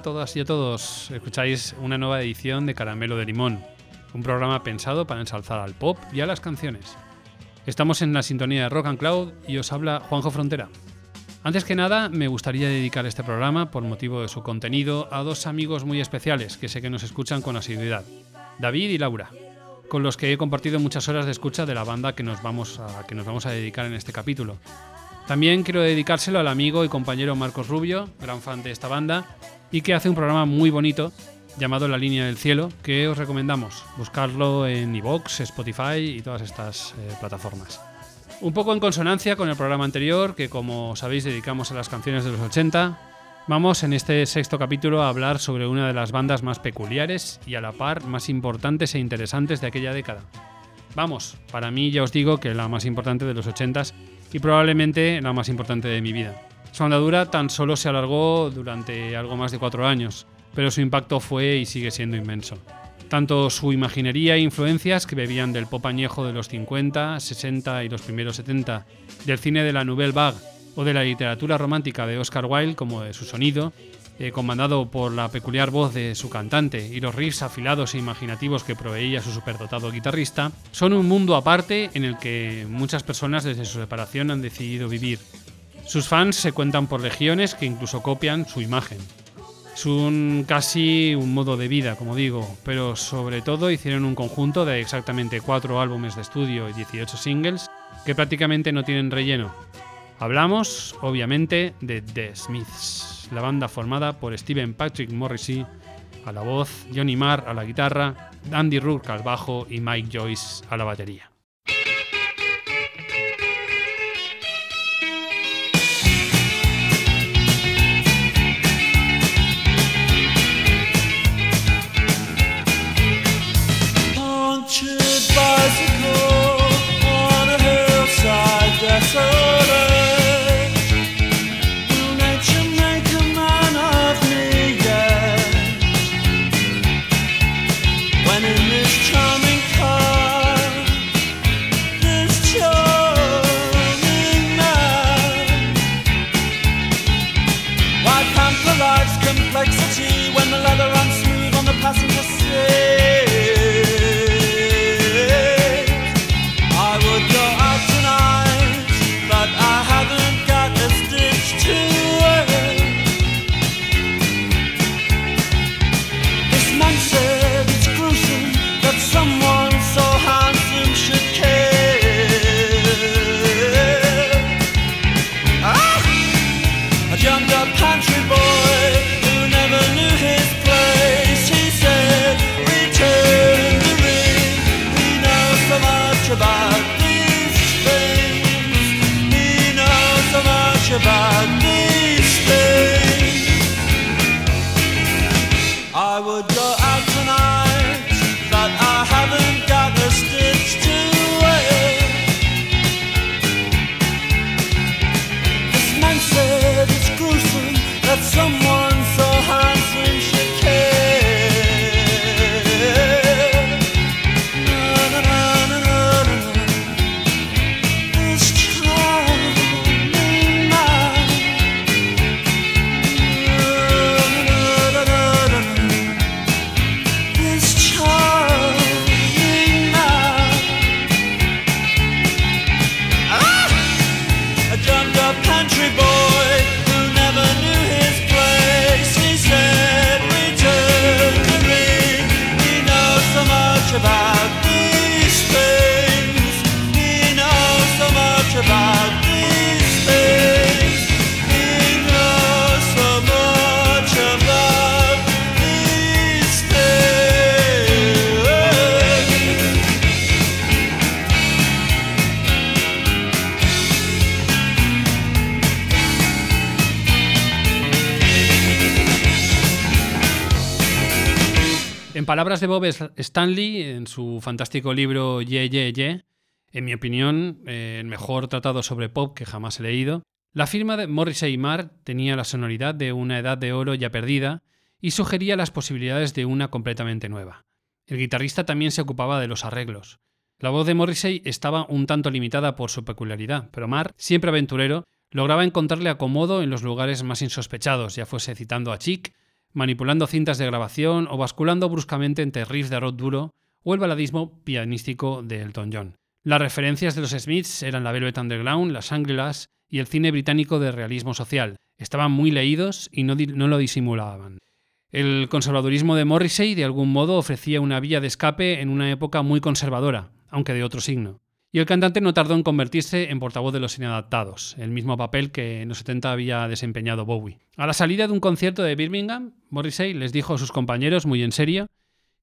A todas y a todos. Escucháis una nueva edición de Caramelo de Limón, un programa pensado para ensalzar al pop y a las canciones. Estamos en la sintonía de Rock and Cloud y os habla Juanjo Frontera. Antes que nada, me gustaría dedicar este programa, por motivo de su contenido, a dos amigos muy especiales que sé que nos escuchan con asiduidad, David y Laura, con los que he compartido muchas horas de escucha de la banda que nos vamos a, que nos vamos a dedicar en este capítulo. También quiero dedicárselo al amigo y compañero Marcos Rubio, gran fan de esta banda, y que hace un programa muy bonito llamado La Línea del Cielo, que os recomendamos buscarlo en iVoox, Spotify y todas estas eh, plataformas. Un poco en consonancia con el programa anterior, que como sabéis dedicamos a las canciones de los 80, vamos en este sexto capítulo a hablar sobre una de las bandas más peculiares y a la par más importantes e interesantes de aquella década. Vamos, para mí ya os digo que la más importante de los 80s y probablemente la más importante de mi vida. Su andadura tan solo se alargó durante algo más de cuatro años, pero su impacto fue y sigue siendo inmenso. Tanto su imaginería e influencias que bebían del pop añejo de los 50, 60 y los primeros 70, del cine de la Nouvelle Vague o de la literatura romántica de Oscar Wilde como de su sonido, eh, comandado por la peculiar voz de su cantante y los riffs afilados e imaginativos que proveía su superdotado guitarrista, son un mundo aparte en el que muchas personas desde su separación han decidido vivir. Sus fans se cuentan por legiones que incluso copian su imagen. Es un casi un modo de vida, como digo, pero sobre todo hicieron un conjunto de exactamente cuatro álbumes de estudio y 18 singles que prácticamente no tienen relleno. Hablamos, obviamente, de The Smiths, la banda formada por Steven Patrick Morrissey a la voz, Johnny Marr a la guitarra, Andy Rourke al bajo y Mike Joyce a la batería. De Bob Stanley, en su fantástico libro Ye, Ye, Ye, en mi opinión, eh, el mejor tratado sobre pop que jamás he leído, la firma de Morrissey y Marr tenía la sonoridad de una edad de oro ya perdida y sugería las posibilidades de una completamente nueva. El guitarrista también se ocupaba de los arreglos. La voz de Morrissey estaba un tanto limitada por su peculiaridad, pero Marr, siempre aventurero, lograba encontrarle acomodo en los lugares más insospechados, ya fuese citando a Chick, manipulando cintas de grabación o basculando bruscamente entre riffs de rock duro o el baladismo pianístico de Elton John. Las referencias de los Smiths eran la Velvet Underground, las Shangri-Las y el cine británico de realismo social. Estaban muy leídos y no, no lo disimulaban. El conservadurismo de Morrissey de algún modo ofrecía una vía de escape en una época muy conservadora, aunque de otro signo. Y el cantante no tardó en convertirse en portavoz de los inadaptados, el mismo papel que en los 70 había desempeñado Bowie. A la salida de un concierto de Birmingham, Morrissey les dijo a sus compañeros, muy en serio,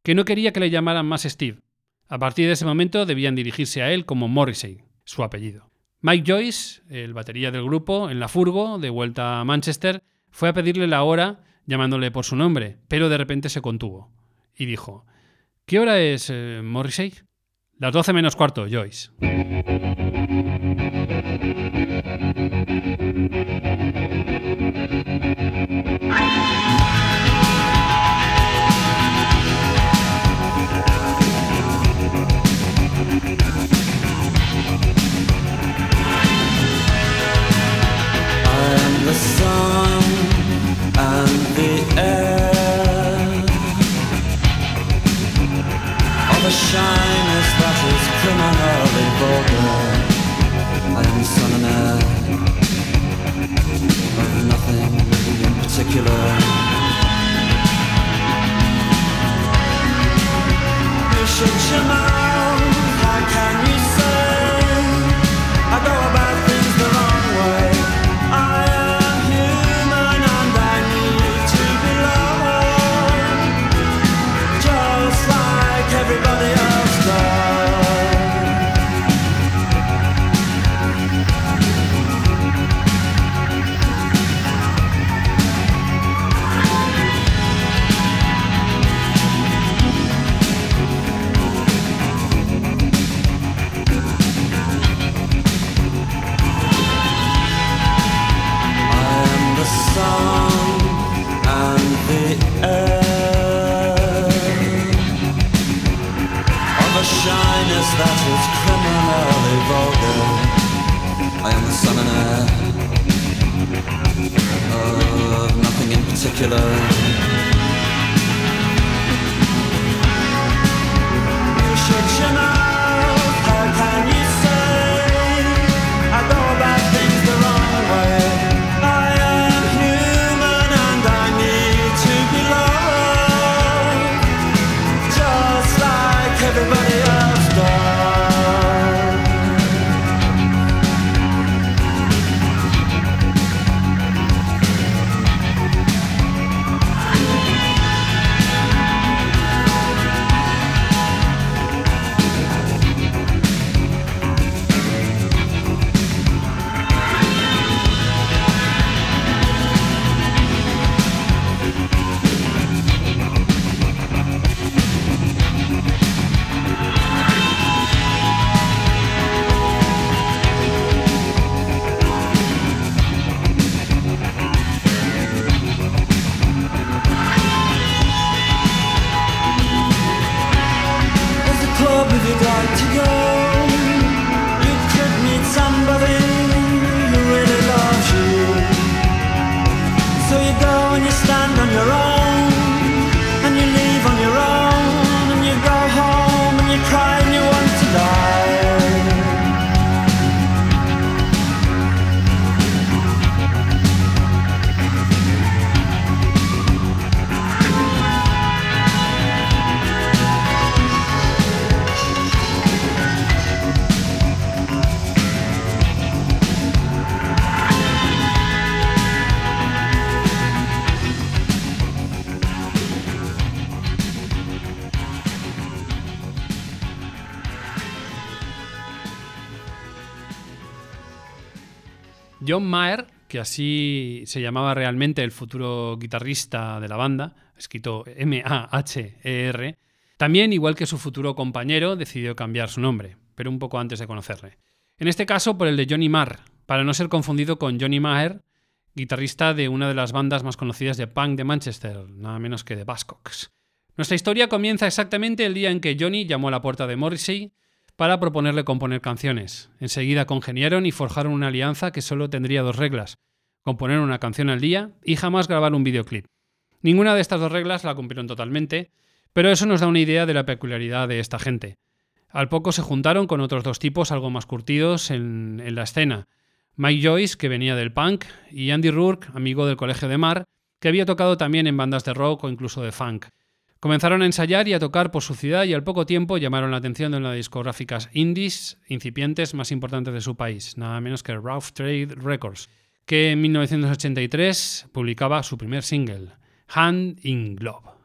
que no quería que le llamaran más Steve. A partir de ese momento debían dirigirse a él como Morrissey, su apellido. Mike Joyce, el batería del grupo, en la furgo, de vuelta a Manchester, fue a pedirle la hora llamándole por su nombre, pero de repente se contuvo y dijo, ¿Qué hora es, eh, Morrissey? Las 12 menos cuarto, Joyce. Particular. Shut your mouth. How can you that is criminally vulgar. I am the sun and air of nothing in particular. John Mayer que así se llamaba realmente el futuro guitarrista de la banda, escrito M-A-H-E-R, también, igual que su futuro compañero, decidió cambiar su nombre, pero un poco antes de conocerle. En este caso por el de Johnny Marr, para no ser confundido con Johnny Maher, guitarrista de una de las bandas más conocidas de punk de Manchester, nada menos que de Buzzcocks. Nuestra historia comienza exactamente el día en que Johnny llamó a la puerta de Morrissey para proponerle componer canciones. Enseguida congeniaron y forjaron una alianza que solo tendría dos reglas, componer una canción al día y jamás grabar un videoclip. Ninguna de estas dos reglas la cumplieron totalmente, pero eso nos da una idea de la peculiaridad de esta gente. Al poco se juntaron con otros dos tipos algo más curtidos en, en la escena. Mike Joyce, que venía del punk, y Andy Rourke, amigo del Colegio de Mar, que había tocado también en bandas de rock o incluso de funk. Comenzaron a ensayar y a tocar por su ciudad y al poco tiempo llamaron la atención de una de las discográficas indies incipientes más importantes de su país, nada menos que Rough Trade Records, que en 1983 publicaba su primer single, Hand in Glove.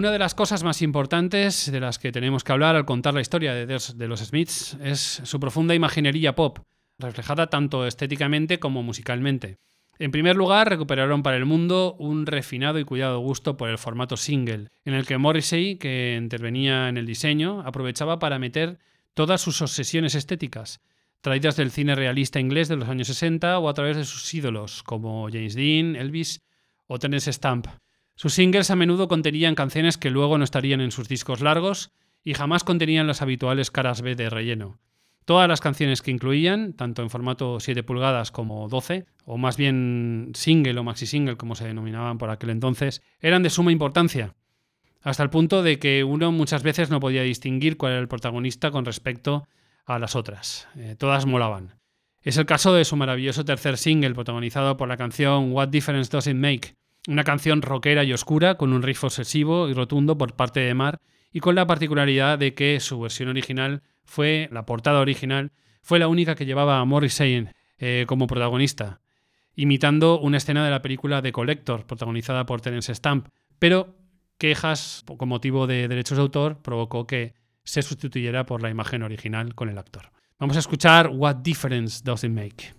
Una de las cosas más importantes de las que tenemos que hablar al contar la historia de, los Smiths es su profunda imaginería pop, reflejada tanto estéticamente como musicalmente. En primer lugar, recuperaron para el mundo un refinado y cuidado gusto por el formato single, en el que Morrissey, que intervenía en el diseño, aprovechaba para meter todas sus obsesiones estéticas, traídas del cine realista inglés de los años 60 o a través de sus ídolos, como James Dean, Elvis o Terence Stamp. Sus singles a menudo contenían canciones que luego no estarían en sus discos largos y jamás contenían las habituales caras B de relleno. todas las canciones que incluían, tanto en formato 7 pulgadas como 12, o más bien single o maxi single como se denominaban por aquel entonces, eran de suma importancia, hasta el punto de que uno muchas veces no podía distinguir cuál era el protagonista con respecto a las otras. Eh, todas molaban. Es el caso de su maravilloso tercer single, protagonizado por la canción What Difference Does It Make, una canción rockera y oscura con un riff obsesivo y rotundo por parte de Mar y con la particularidad de que su versión original fue, la portada original, fue la única que llevaba a Morrissey eh, como protagonista, imitando una escena de la película The Collector, protagonizada por Terence Stamp, pero quejas con motivo de derechos de autor provocó que se sustituyera por la imagen original con el actor. Vamos a escuchar What Difference Does It Make.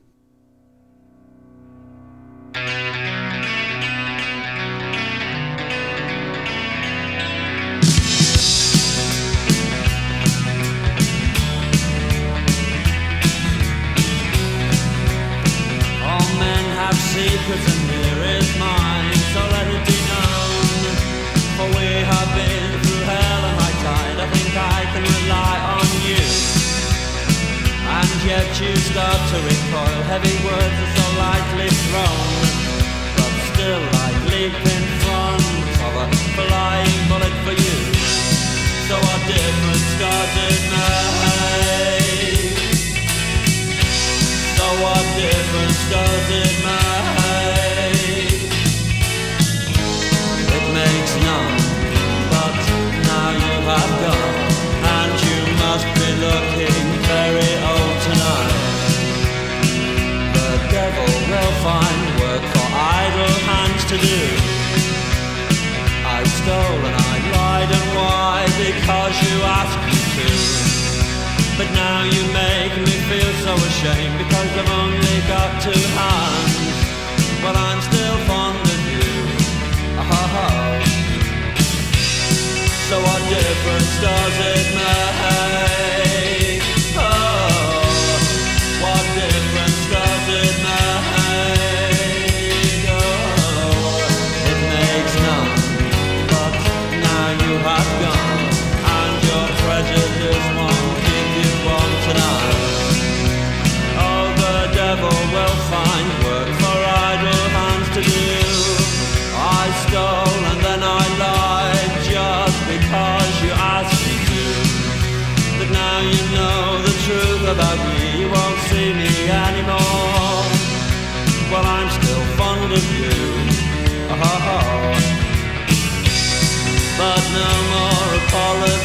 You. And yet you start to recoil. Heavy words are so lightly thrown, but still I leap in front of a flying bullet for you. So what difference does it make? So what difference does it to do. I stole and I lied, and why? Because you asked me to. But now you make me feel so ashamed because I've only got two hands. Well, I'm still fond of you. Oh, so what difference does it make? all of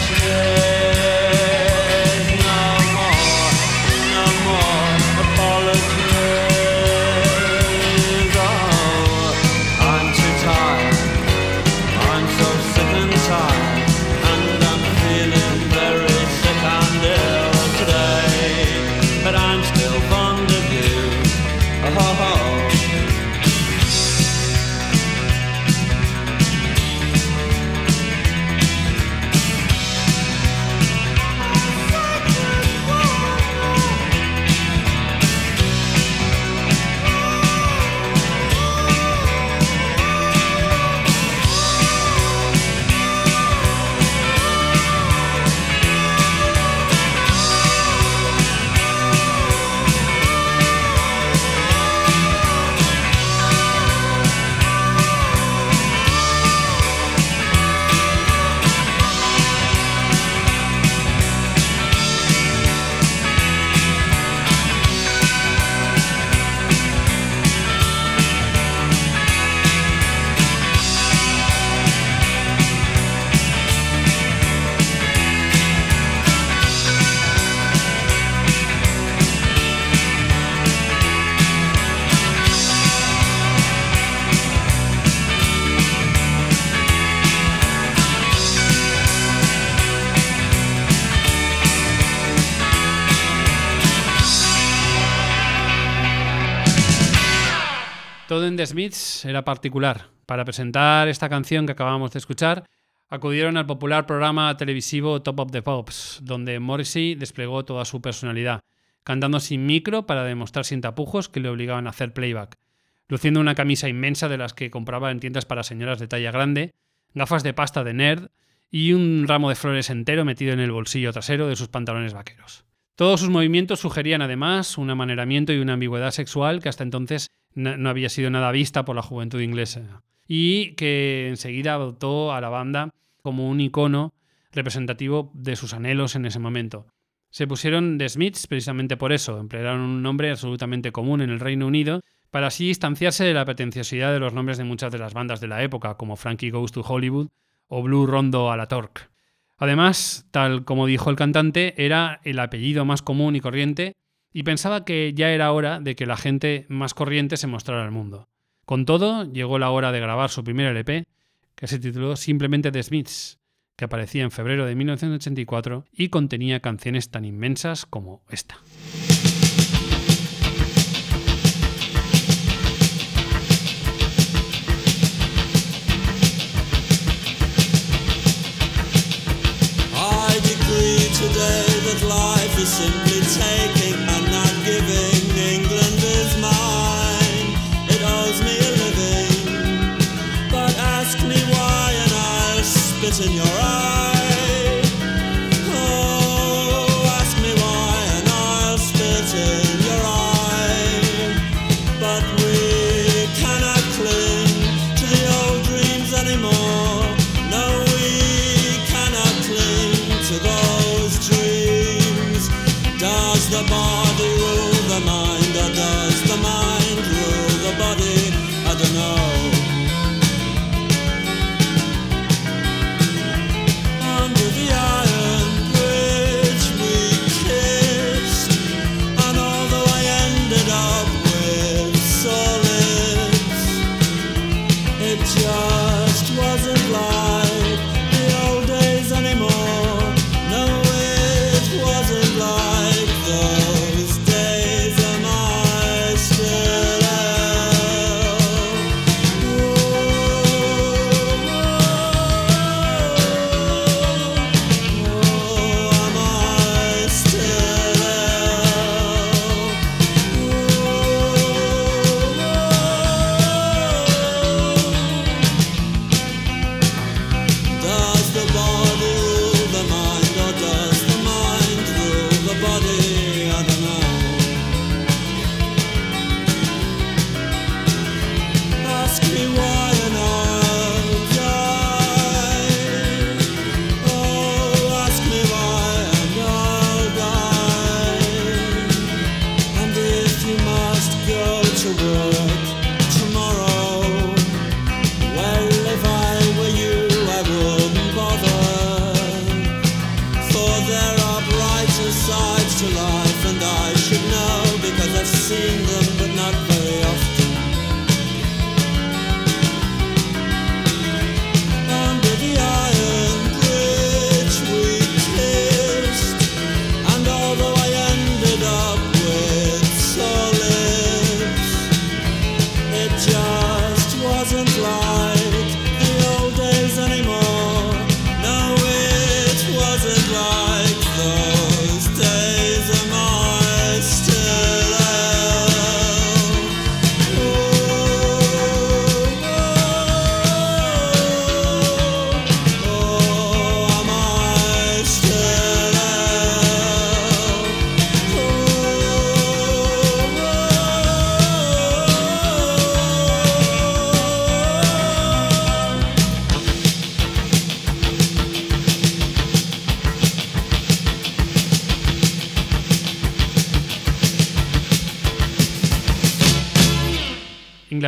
Smiths era particular. Para presentar esta canción que acabamos de escuchar, acudieron al popular programa televisivo Top of the Pops, donde Morrissey desplegó toda su personalidad, cantando sin micro para demostrar sin tapujos que le obligaban a hacer playback, luciendo una camisa inmensa de las que compraba en tiendas para señoras de talla grande, gafas de pasta de nerd y un ramo de flores entero metido en el bolsillo trasero de sus pantalones vaqueros. Todos sus movimientos sugerían además un amaneramiento y una ambigüedad sexual que hasta entonces no había sido nada vista por la juventud inglesa y que enseguida adoptó a la banda como un icono representativo de sus anhelos en ese momento. Se pusieron The Smiths precisamente por eso, emplearon un nombre absolutamente común en el Reino Unido para así distanciarse de la pretenciosidad de los nombres de muchas de las bandas de la época, como Frankie Goes to Hollywood o Blue Rondo a la Torque. Además, tal como dijo el cantante, era el apellido más común y corriente y pensaba que ya era hora de que la gente más corriente se mostrara al mundo. Con todo, llegó la hora de grabar su primer LP, que se tituló simplemente The Smiths, que aparecía en febrero de 1984 y contenía canciones tan inmensas como esta.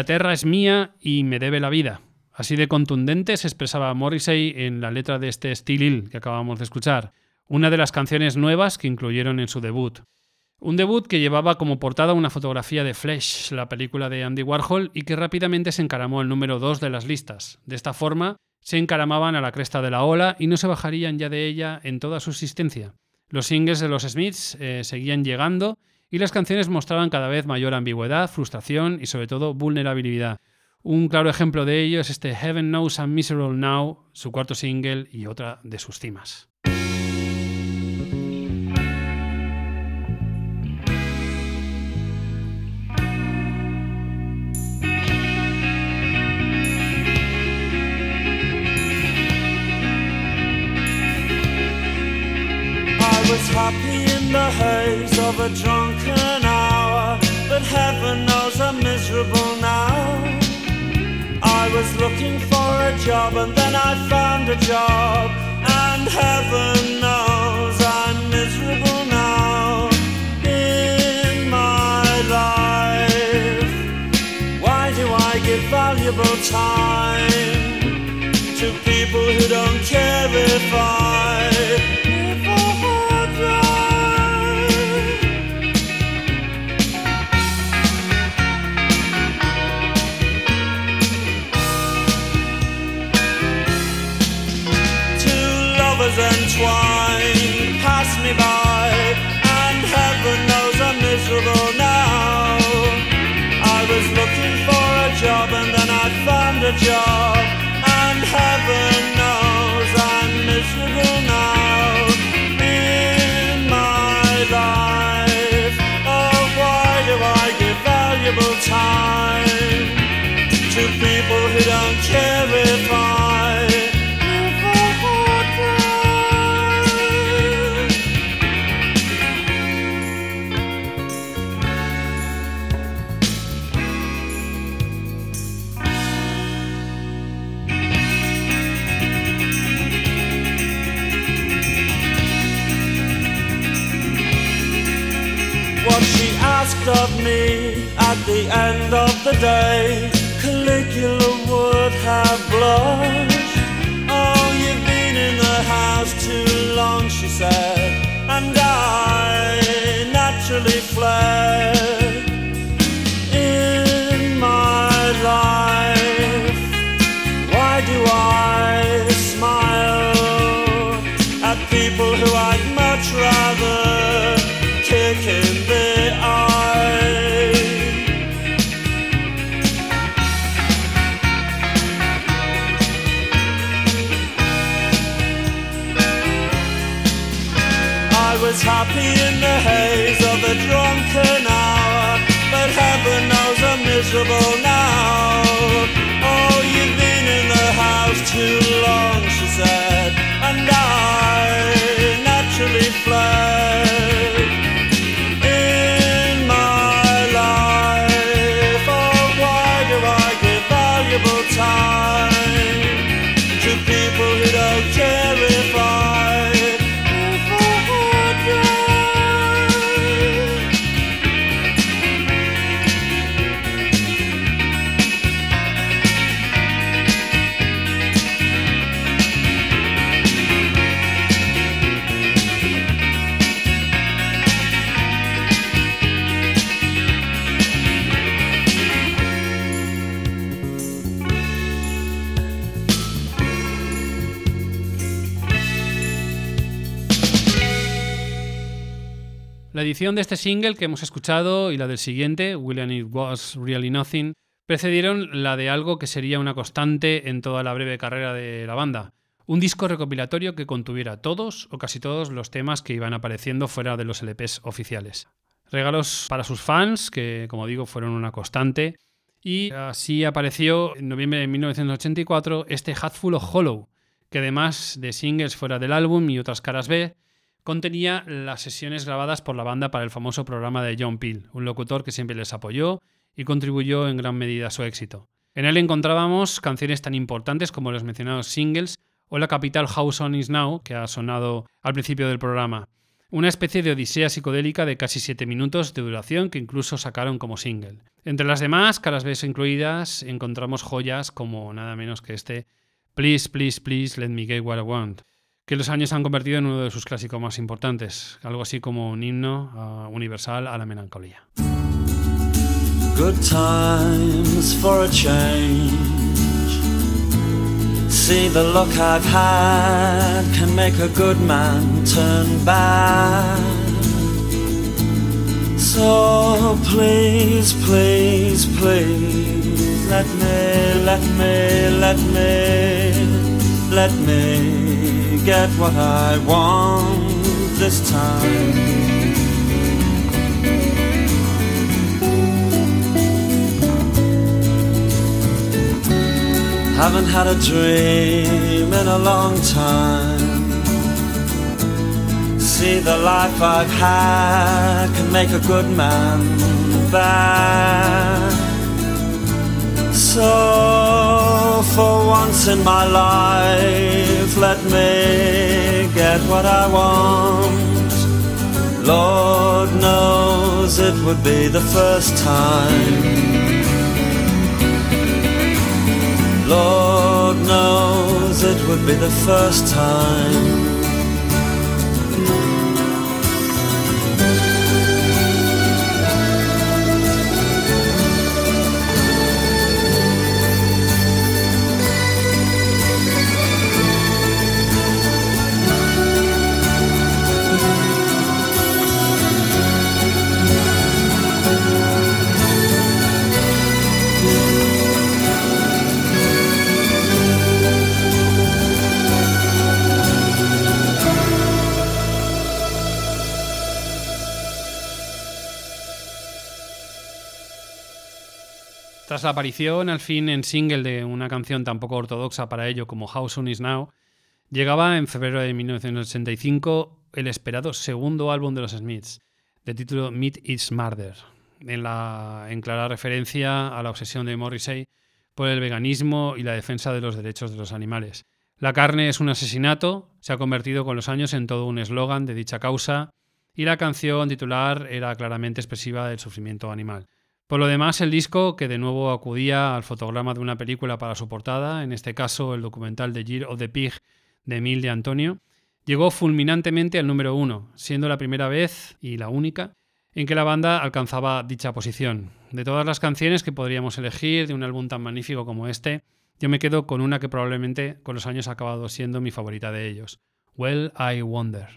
Inglaterra es mía y me debe la vida. Así de contundente se expresaba Morrissey en la letra de este Still Ill que acabamos de escuchar, una de las canciones nuevas que incluyeron en su debut. Un debut que llevaba como portada una fotografía de Flesh, la película de Andy Warhol, y que rápidamente se encaramó el número 2 de las listas. De esta forma, se encaramaban a la cresta de la ola y no se bajarían ya de ella en toda su existencia. Los singles de los Smiths eh, seguían llegando y las canciones mostraban cada vez mayor ambigüedad, frustración y sobre todo vulnerabilidad. Un claro ejemplo de ello es este Heaven Knows I'm Miserable Now, su cuarto single y otra de sus cimas. The haze of a drunken hour, but heaven knows I'm miserable now. I was looking for a job and then I found a job, and heaven knows I'm miserable now in my life. Why do I give valuable time to people who don't a job, the end of the day. Caligula would have blushed. Oh, you've been in the house too long, she said, and I naturally fled De este single que hemos escuchado y la del siguiente, Will and It Was Really Nothing, precedieron la de algo que sería una constante en toda la breve carrera de la banda. Un disco recopilatorio que contuviera todos o casi todos los temas que iban apareciendo fuera de los LPs oficiales. Regalos para sus fans, que como digo fueron una constante, y así apareció en noviembre de 1984 este Hatful of Hollow, que además de singles fuera del álbum y otras caras B, contenía las sesiones grabadas por la banda para el famoso programa de John Peel, un locutor que siempre les apoyó y contribuyó en gran medida a su éxito. En él encontrábamos canciones tan importantes como los mencionados singles o la capital House On Is Now, que ha sonado al principio del programa. Una especie de odisea psicodélica de casi 7 minutos de duración que incluso sacaron como single. Entre las demás, caras B incluidas, encontramos joyas como nada menos que este Please, Please, Please, Let Me Get What I Want, que los años han convertido en uno de sus clásicos más importantes, algo así como un himno uh, universal a la melancolía. Good times for a change. See the look I've had can make a good man turn bad. So please, please, please, let me, let me, let me, let me get what I want this time. Haven't had a dream in a long time. see the life I've had can make a good man bad. So, for once in my life, let me get what I want. Lord knows it would be the first time. Lord knows it would be the first time. Tras la aparición al fin en single de una canción tan poco ortodoxa para ello como How Soon Is Now, llegaba en febrero de 1985 el esperado segundo álbum de los Smiths, de título Meat is Murder, en, la, en clara referencia a la obsesión de Morrissey por el veganismo y la defensa de los derechos de los animales. La carne es un asesinato, se ha convertido con los años en todo un eslogan de dicha causa, y la canción titular era claramente expresiva del sufrimiento animal. Por lo demás, el disco, que de nuevo acudía al fotograma de una película para su portada, en este caso el documental The Year of the Pig de Emil de Antonio, llegó fulminantemente al número uno, siendo la primera vez y la única en que la banda alcanzaba dicha posición. De todas las canciones que podríamos elegir de un álbum tan magnífico como este, yo me quedo con una que probablemente con los años ha acabado siendo mi favorita de ellos, Well I Wonder.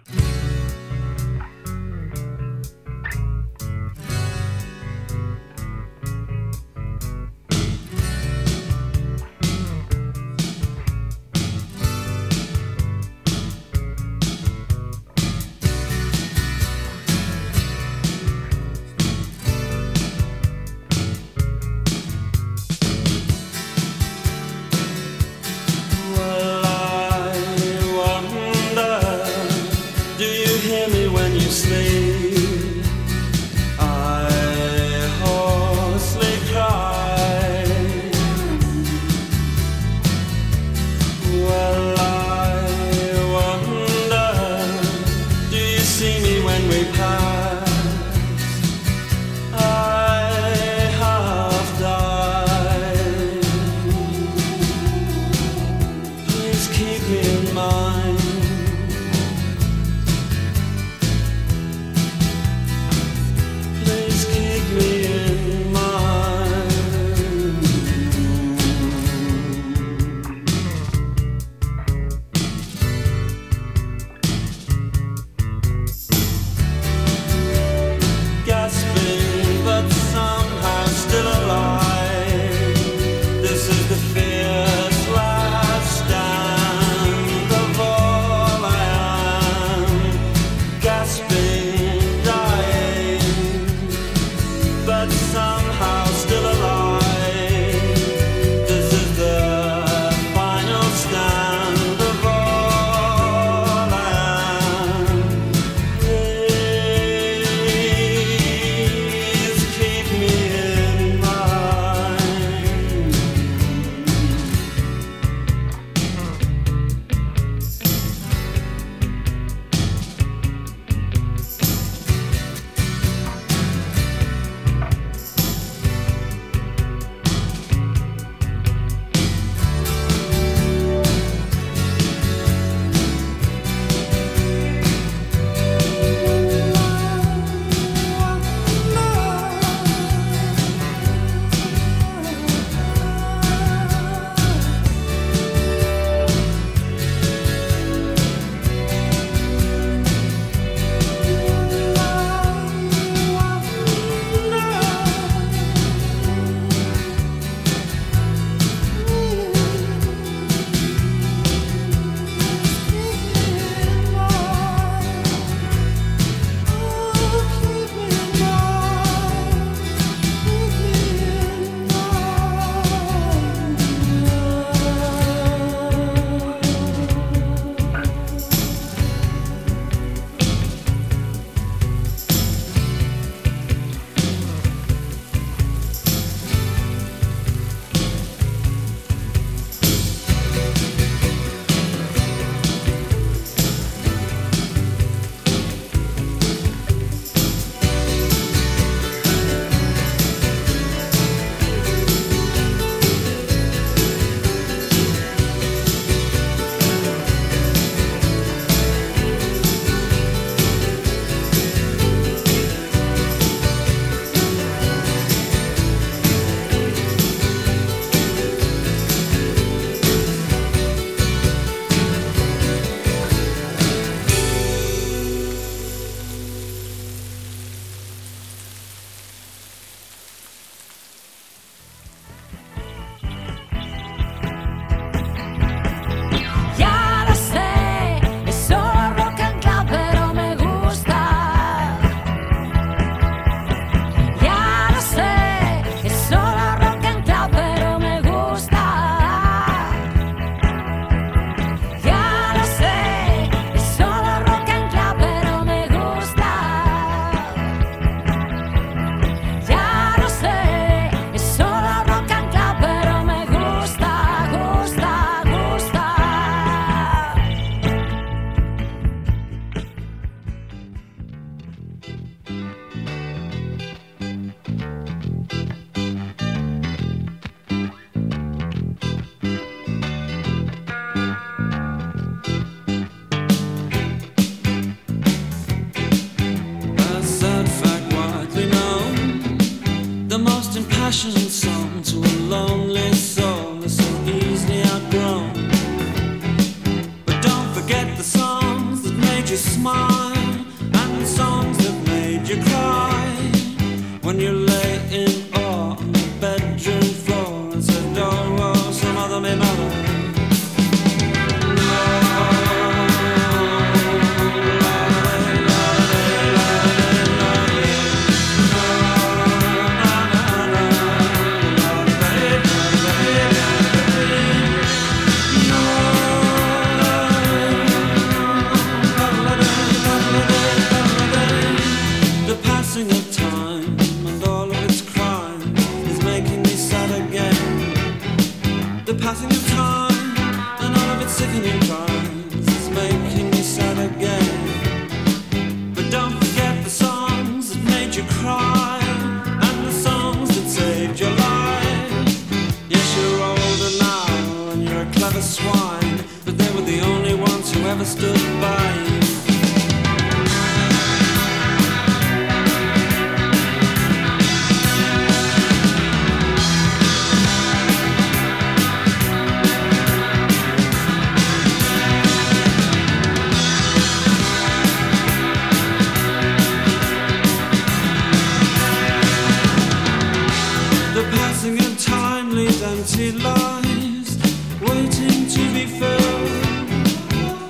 Empty lives waiting to be filled.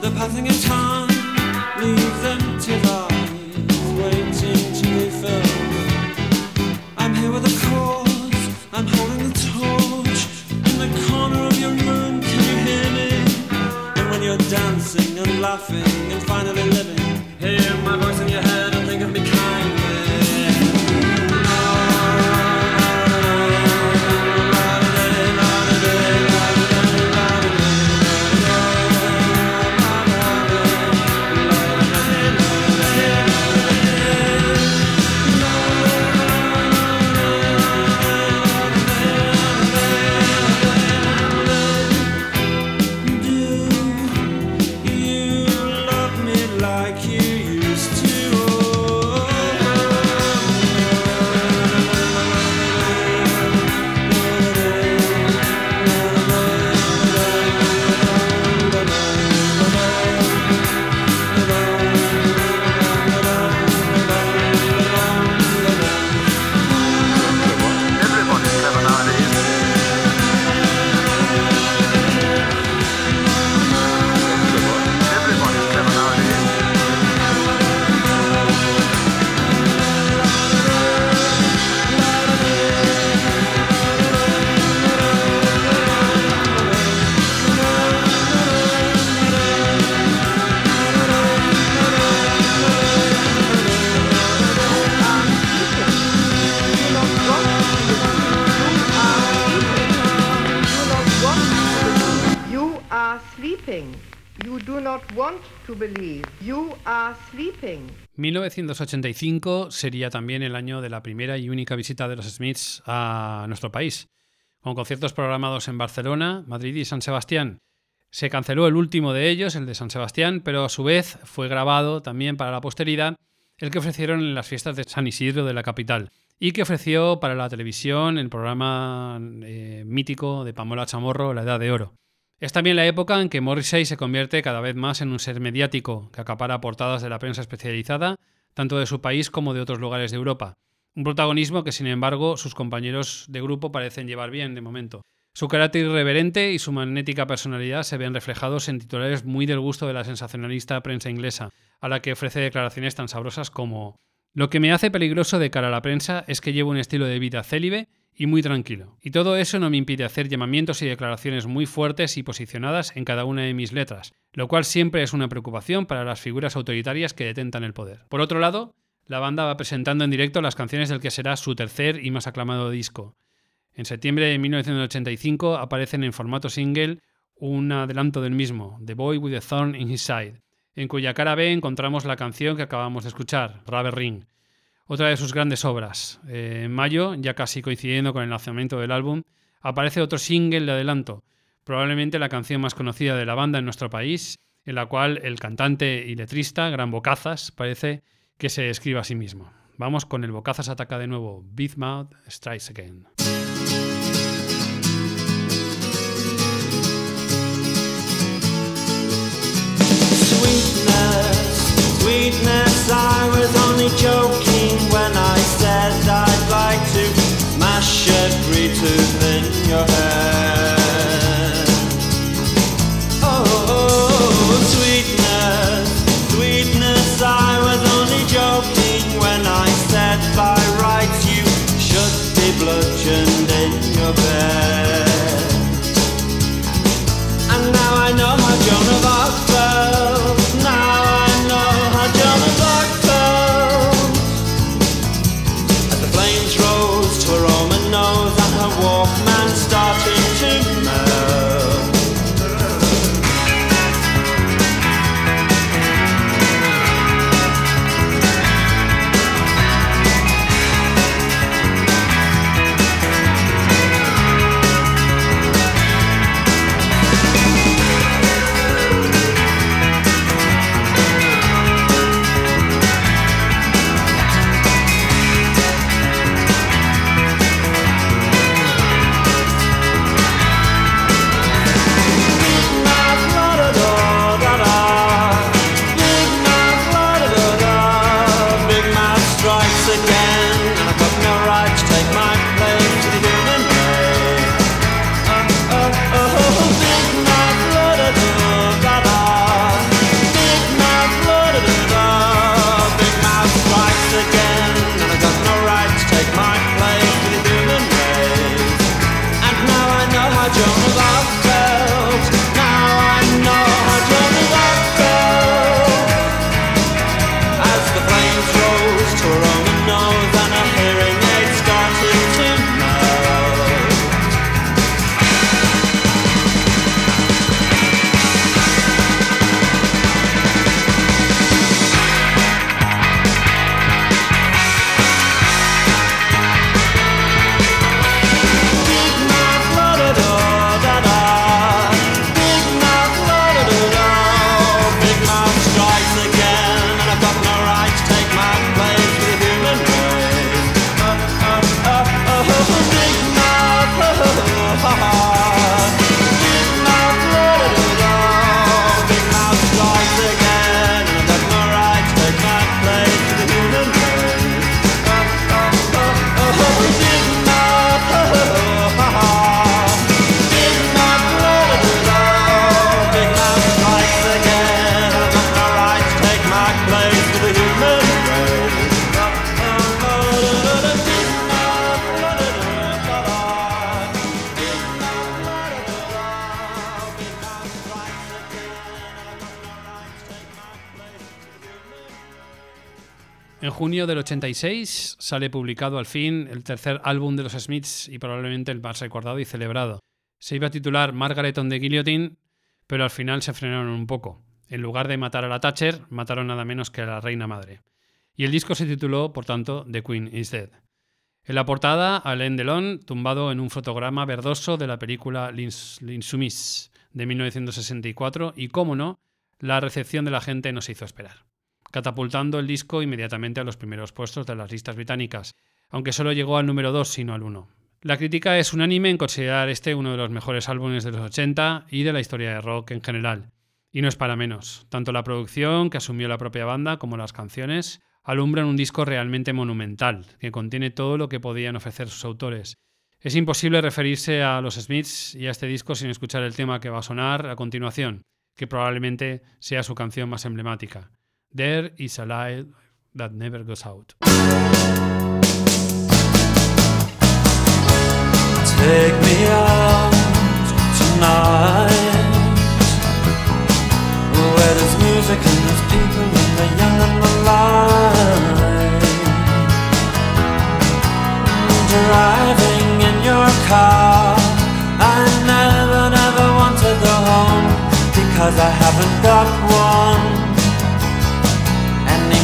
The passing of time leaves empty lives waiting to be filled. I'm here with a cause, I'm holding the torch in the corner of your room. Can you hear me? And when you're dancing and laughing and finally 1985 sería también el año de la primera y única visita de los Smiths a nuestro país, con conciertos programados en Barcelona, Madrid y San Sebastián. Se canceló el último de ellos, el de San Sebastián, pero a su vez fue grabado también para la posteridad el que ofrecieron en las fiestas de San Isidro de la capital y que ofreció para la televisión el programa eh, mítico de Pamela Chamorro, La Edad de Oro. Es también la época en que Morrissey se convierte cada vez más en un ser mediático que acapara portadas de la prensa especializada, tanto de su país como de otros lugares de Europa. Un protagonismo que, sin embargo, sus compañeros de grupo parecen llevar bien de momento. Su carácter irreverente y su magnética personalidad se ven reflejados en titulares muy del gusto de la sensacionalista prensa inglesa, a la que ofrece declaraciones tan sabrosas como Lo que me hace peligroso de cara a la prensa es que llevo un estilo de vida célibe y muy tranquilo. Y todo eso no me impide hacer llamamientos y declaraciones muy fuertes y posicionadas en cada una de mis letras, lo cual siempre es una preocupación para las figuras autoritarias que detentan el poder. Por otro lado, la banda va presentando en directo las canciones del que será su tercer y más aclamado disco. En septiembre de 1985 aparecen en formato single un adelanto del mismo, The Boy with a Thorn in His Side, en cuya cara B encontramos la canción que acabamos de escuchar, Rubber Ring, otra de sus grandes obras. Eh, en mayo, ya casi coincidiendo con el lanzamiento del álbum, aparece otro single de adelanto, probablemente la canción más conocida de la banda en nuestro país, en la cual el cantante y letrista, Gran Bocazas, parece que se escribe a sí mismo. Vamos con el Bocazas ataca de nuevo, Big Mouth Strikes Again. Sweetness En shed free in your hand. Junio del 86 sale publicado al fin el tercer álbum de los Smiths y probablemente el más recordado y celebrado. Se iba a titular Margaret on the Guillotine, pero al final se frenaron un poco. En lugar de matar a la Thatcher, mataron nada menos que a la reina madre. Y el disco se tituló, por tanto, The Queen is Dead. En la portada, Alain Delon, tumbado en un fotograma verdoso de la película L'Insoumise de 1964, y cómo no, la recepción de la gente nos hizo esperar, catapultando el disco inmediatamente a los primeros puestos de las listas británicas, aunque solo llegó al número 2, sino al 1. La crítica es unánime en considerar este uno de los mejores álbumes de los 80 y de la historia de rock en general. Y no es para menos. Tanto la producción que asumió la propia banda como las canciones alumbran un disco realmente monumental, que contiene todo lo que podían ofrecer sus autores. Es imposible referirse a los Smiths y a este disco sin escuchar el tema que va a sonar a continuación, que probablemente sea su canción más emblemática. There is a light that never goes out. Take me out tonight. Where there's music and there's people and the young and the light. Driving in your car. I never, never want to go home Because I haven't got one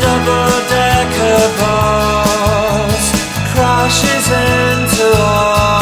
double-decker bus crashes into us,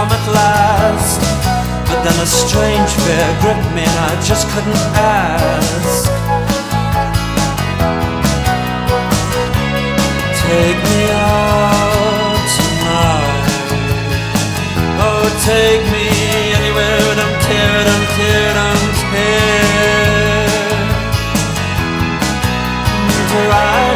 come at last. But then a strange fear gripped me and I just couldn't ask. Take me out tonight. Oh, take me anywhere. Don't care, don't care, don't care. Driving in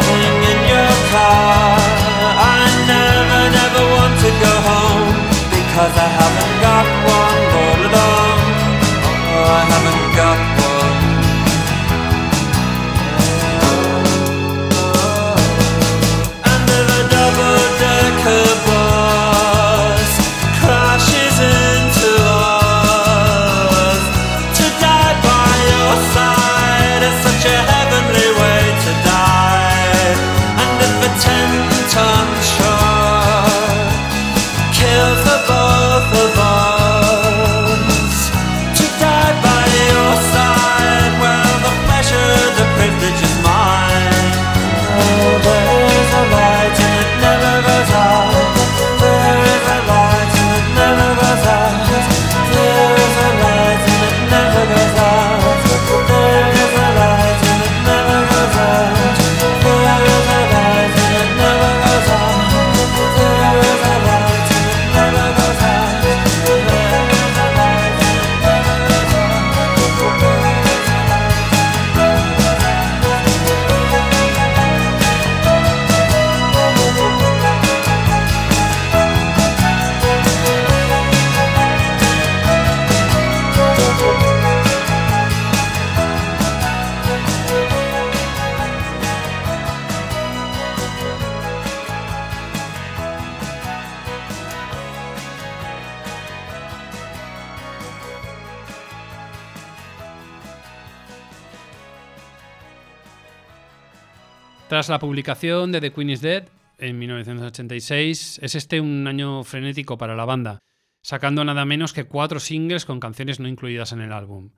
la publicación de The Queen is Dead en 1986, es este un año frenético para la banda, sacando nada menos que cuatro singles con canciones no incluidas en el álbum.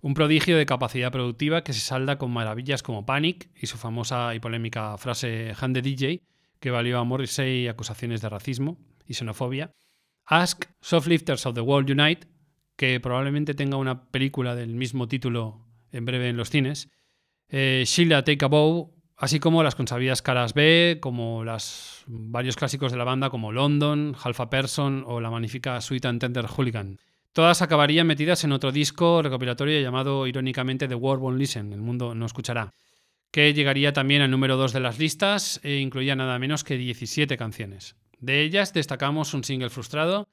Un prodigio de capacidad productiva que se salda con maravillas como Panic y su famosa y polémica frase Hand the DJ, que valió a Morrissey acusaciones de racismo y xenofobia. Ask Softlifters of the World Unite, que probablemente tenga una película del mismo título en breve en los cines. Eh, Sheila Take a Bow, así como las consabidas caras B, como las varios clásicos de la banda como London, Half a Person o la magnífica Sweet and Tender Hooligan. Todas acabarían metidas en otro disco recopilatorio llamado irónicamente The World Won't Listen, El Mundo No Escuchará, que llegaría también al número 2 de las listas e incluía nada menos que 17 canciones. De ellas destacamos un single frustrado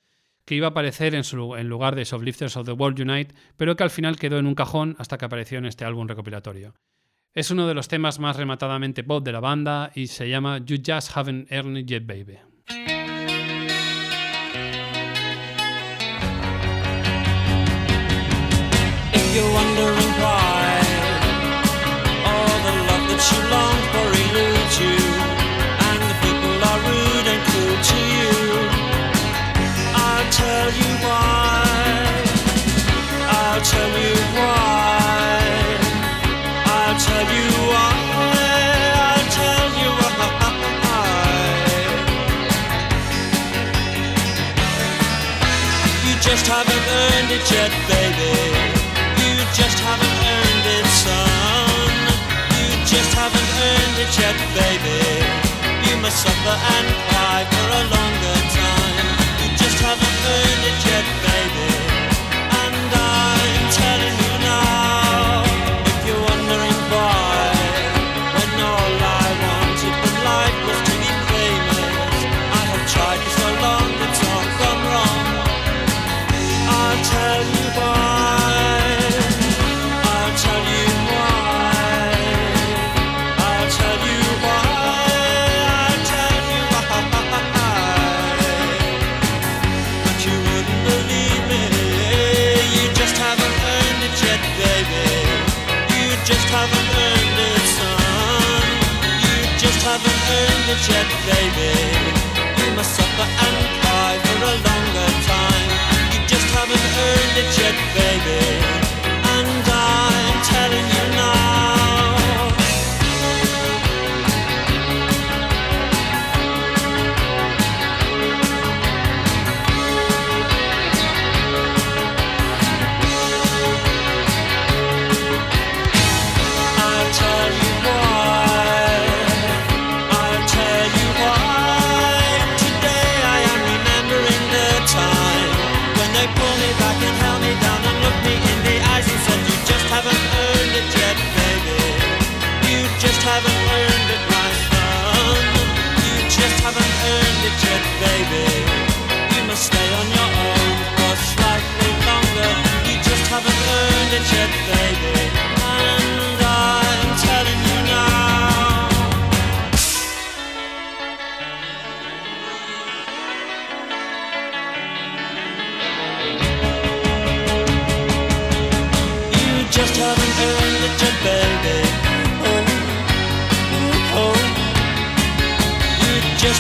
que iba a aparecer en, en lugar de Softlifters of the World Unite, pero que al final quedó en un cajón hasta que apareció en este álbum recopilatorio. Es uno de los temas más rematadamente pop de la banda y se llama You Just Haven't Earned It Yet Baby. Tell you why. Baby. You must suffer and just haven't earned it, son. You just haven't earned it yet, baby. You must suffer and cry for a longer time. You just haven't earned it yet,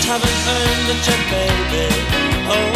haven't earned it yet, baby. Oh,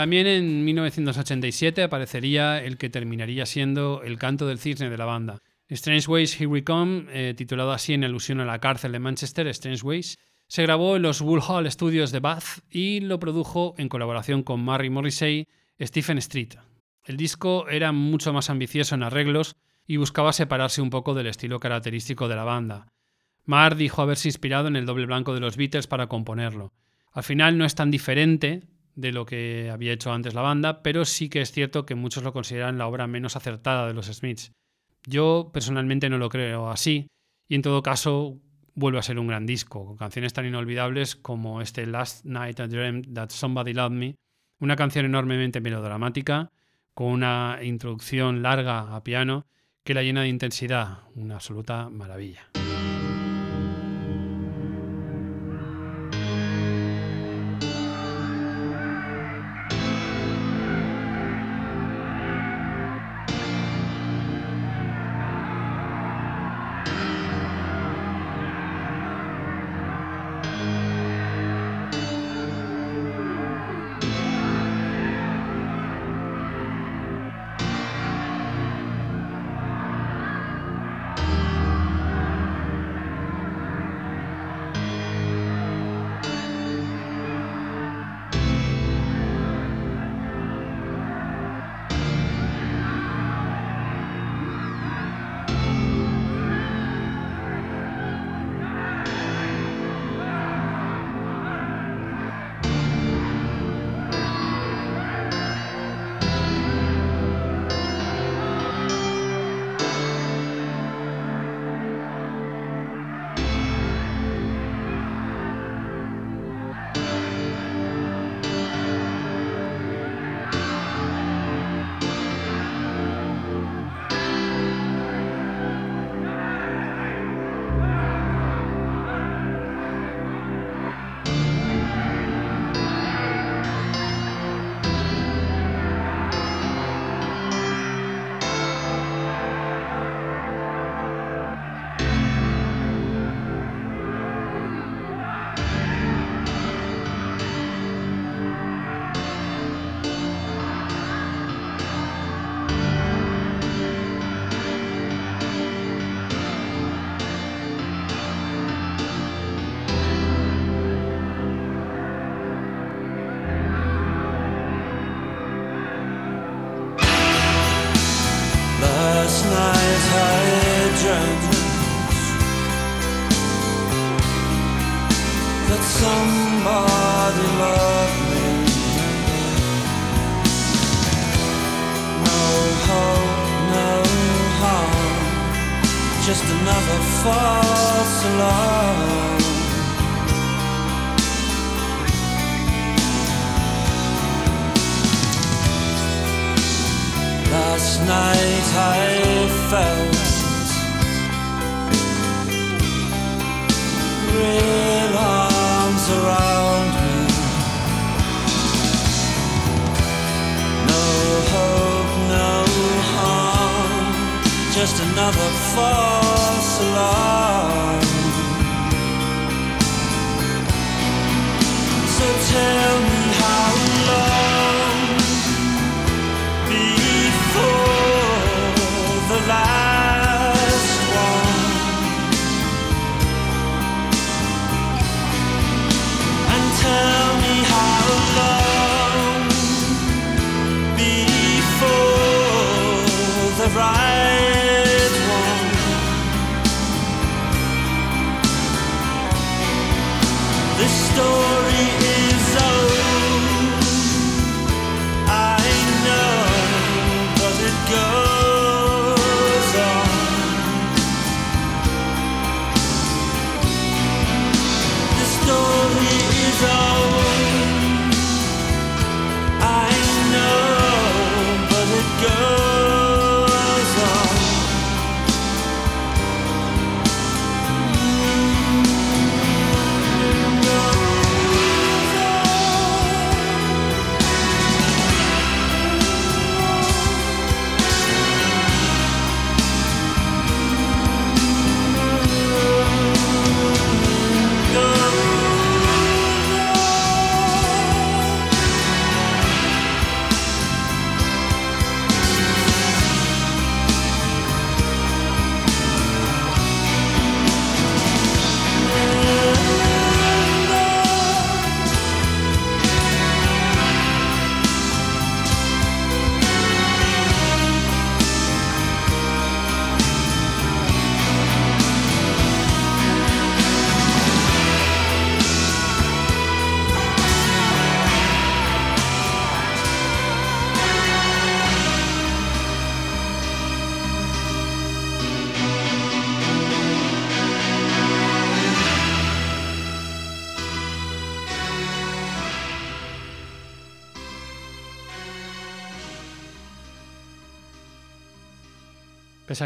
También en 1987 aparecería el que terminaría siendo el canto del cisne de la banda. Strange Ways Here We Come, eh, titulado así en alusión a la cárcel de Manchester, Strange Ways, se grabó en los Woolhall Studios de Bath y lo produjo en colaboración con Murray Morrissey, Stephen Street. El disco era mucho más ambicioso en arreglos y buscaba separarse un poco del estilo característico de la banda. Marr dijo haberse inspirado en el doble blanco de los Beatles para componerlo. Al final no es tan diferente de lo que había hecho antes la banda, pero sí que es cierto que muchos lo consideran la obra menos acertada de los Smiths. Yo personalmente no lo creo así y en todo caso vuelve a ser un gran disco, con canciones tan inolvidables como este Last Night I Dreamed That Somebody Loved Me, una canción enormemente melodramática, con una introducción larga a piano que la llena de intensidad, una absoluta maravilla.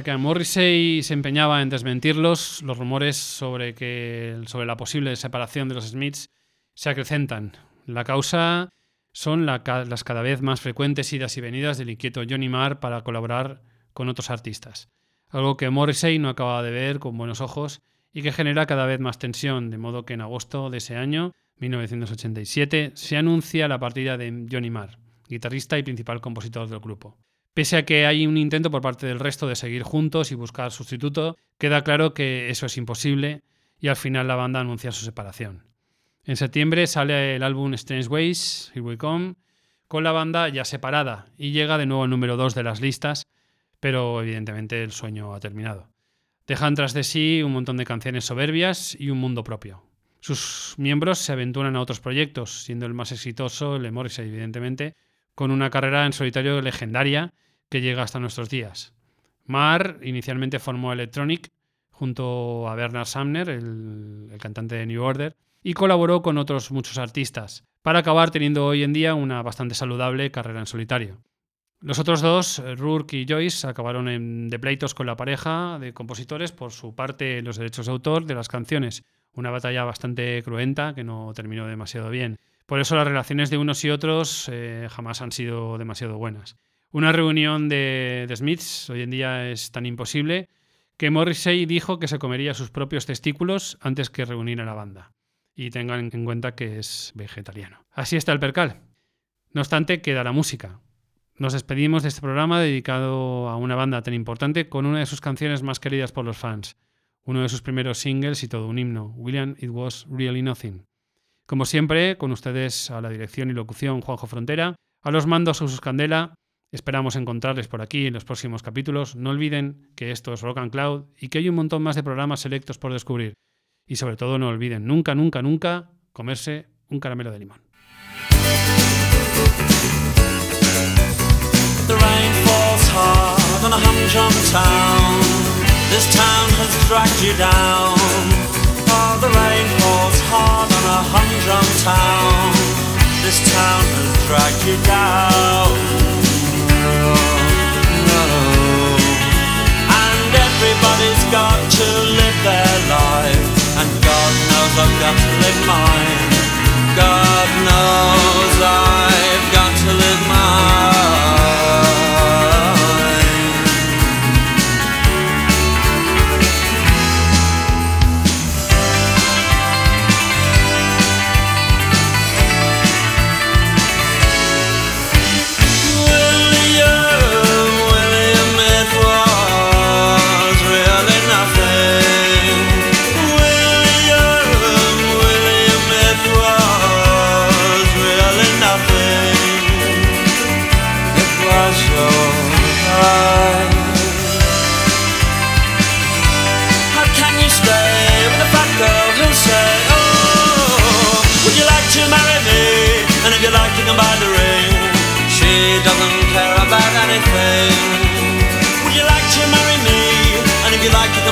Que Morrissey se empeñaba en desmentirlos, los rumores sobre, que, sobre la posible separación de los Smiths se acrecentan. La causa son las cada vez más frecuentes idas y venidas del inquieto Johnny Marr para colaborar con otros artistas. Algo que Morrissey no acaba de ver con buenos ojos y que genera cada vez más tensión, de modo que en agosto de ese año, 1987, se anuncia la partida de Johnny Marr, guitarrista y principal compositor del grupo. Pese a que hay un intento por parte del resto de seguir juntos y buscar sustituto, queda claro que eso es imposible y al final la banda anuncia su separación. En septiembre sale el álbum Strange Ways, Here We Come, con la banda ya separada y llega de nuevo al número 2 de las listas, pero evidentemente el sueño ha terminado. Dejan tras de sí un montón de canciones soberbias y un mundo propio. Sus miembros se aventuran a otros proyectos, siendo el más exitoso el Morrissey, evidentemente, con una carrera en solitario legendaria que llega hasta nuestros días. Marr inicialmente formó Electronic junto a Bernard Sumner, el, cantante de New Order, y colaboró con otros muchos artistas, para acabar teniendo hoy en día una bastante saludable carrera en solitario. Los otros dos, Rourke y Joyce, acabaron en, de pleitos con la pareja de compositores por su parte los derechos de autor de las canciones, una batalla bastante cruenta que no terminó demasiado bien. Por eso las relaciones de unos y otros eh, jamás han sido demasiado buenas. Una reunión de, de Smiths hoy en día es tan imposible que Morrissey dijo que se comería sus propios testículos antes que reunir a la banda. Y tengan en cuenta que es vegetariano. Así está el percal. No obstante, queda la música. Nos despedimos de este programa dedicado a una banda tan importante con una de sus canciones más queridas por los fans, uno de sus primeros singles y todo un himno, William It Was Really Nothing. Como siempre, con ustedes a la dirección y locución Juanjo Frontera, a los mandos Jesús Candela, esperamos encontrarles por aquí en los próximos capítulos. No olviden que esto es Rock and Cloud y que hay un montón más de programas selectos por descubrir. Y sobre todo no olviden nunca, nunca, nunca comerse un caramelo de limón. I've got to live mine. God knows I've like,